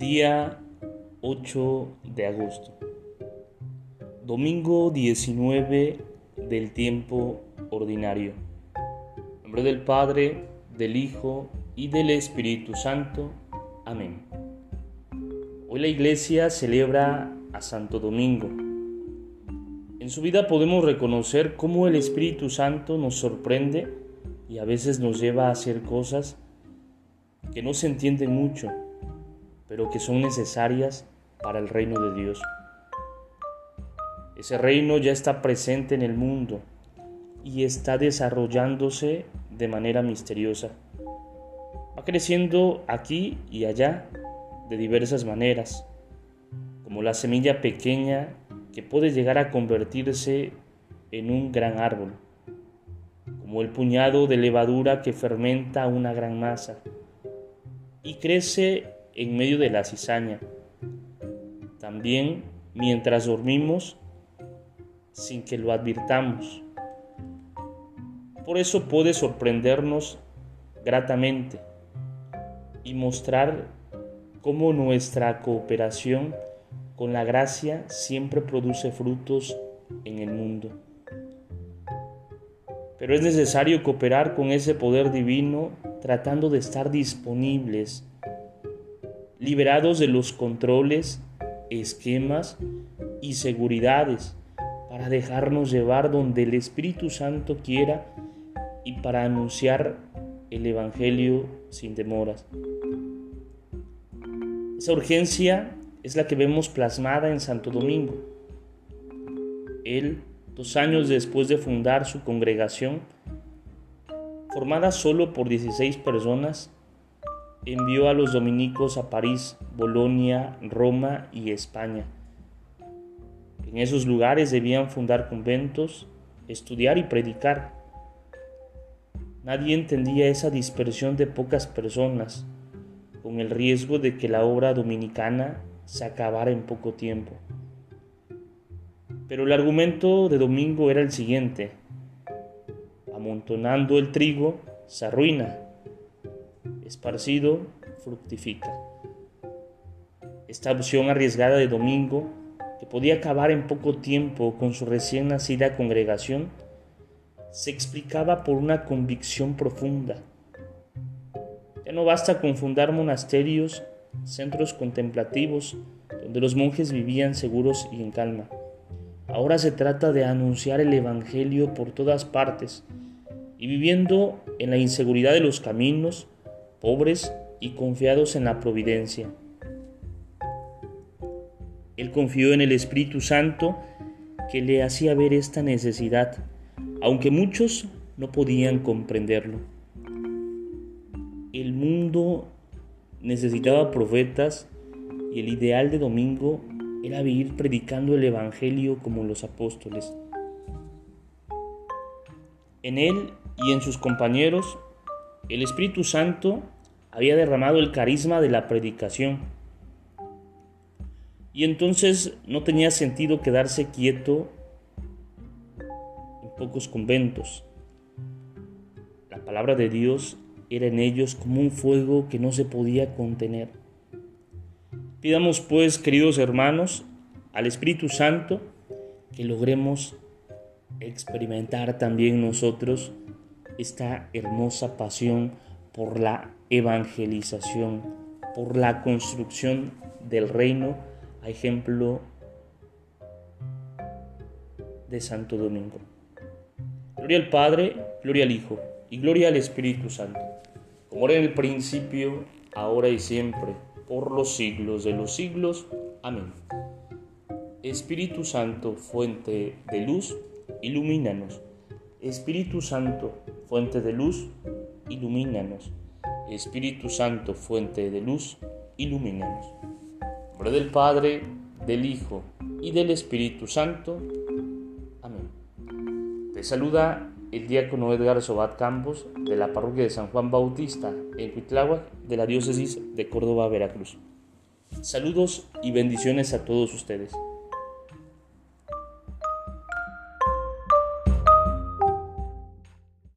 Día 8 de agosto. Domingo 19 del tiempo ordinario. En nombre del Padre, del Hijo y del Espíritu Santo. Amén. Hoy la iglesia celebra a Santo Domingo. En su vida podemos reconocer cómo el Espíritu Santo nos sorprende y a veces nos lleva a hacer cosas que no se entienden mucho, pero que son necesarias para el reino de Dios. Ese reino ya está presente en el mundo y está desarrollándose de manera misteriosa. Va creciendo aquí y allá de diversas maneras, como la semilla pequeña que puede llegar a convertirse en un gran árbol, como el puñado de levadura que fermenta una gran masa y crece en medio de la cizaña. También mientras dormimos sin que lo advirtamos. Por eso puede sorprendernos gratamente y mostrar cómo nuestra cooperación con la gracia siempre produce frutos en el mundo. Pero es necesario cooperar con ese poder divino tratando de estar disponibles, liberados de los controles, esquemas y seguridades para dejarnos llevar donde el Espíritu Santo quiera y para anunciar el Evangelio sin demoras. Esa urgencia es la que vemos plasmada en Santo Domingo. Él dos años después de fundar su congregación, formada solo por 16 personas, envió a los dominicos a París, Bolonia, Roma y España. En esos lugares debían fundar conventos, estudiar y predicar. Nadie entendía esa dispersión de pocas personas, con el riesgo de que la obra dominicana se acabara en poco tiempo. Pero el argumento de Domingo era el siguiente. Amontonando el trigo, se arruina. Esparcido, fructifica. Esta opción arriesgada de Domingo, que podía acabar en poco tiempo con su recién nacida congregación, se explicaba por una convicción profunda. Ya no basta con fundar monasterios, centros contemplativos, donde los monjes vivían seguros y en calma. Ahora se trata de anunciar el Evangelio por todas partes y viviendo en la inseguridad de los caminos, pobres y confiados en la providencia. Él confió en el Espíritu Santo que le hacía ver esta necesidad, aunque muchos no podían comprenderlo. El mundo necesitaba profetas y el ideal de Domingo era vivir predicando el Evangelio como los apóstoles. En él y en sus compañeros, el Espíritu Santo había derramado el carisma de la predicación. Y entonces no tenía sentido quedarse quieto en pocos conventos. La palabra de Dios era en ellos como un fuego que no se podía contener. Pidamos pues, queridos hermanos, al Espíritu Santo que logremos experimentar también nosotros esta hermosa pasión por la evangelización, por la construcción del reino, a ejemplo de Santo Domingo. Gloria al Padre, gloria al Hijo y gloria al Espíritu Santo, como era en el principio, ahora y siempre por los siglos de los siglos. Amén. Espíritu Santo, fuente de luz, ilumínanos. Espíritu Santo, fuente de luz, ilumínanos. Espíritu Santo, fuente de luz, ilumínanos. En nombre del Padre, del Hijo y del Espíritu Santo. Amén. Te saluda el diácono Edgar Sobat Campos de la parroquia de San Juan Bautista en Cuitláhuac de la diócesis de Córdoba, Veracruz. Saludos y bendiciones a todos ustedes.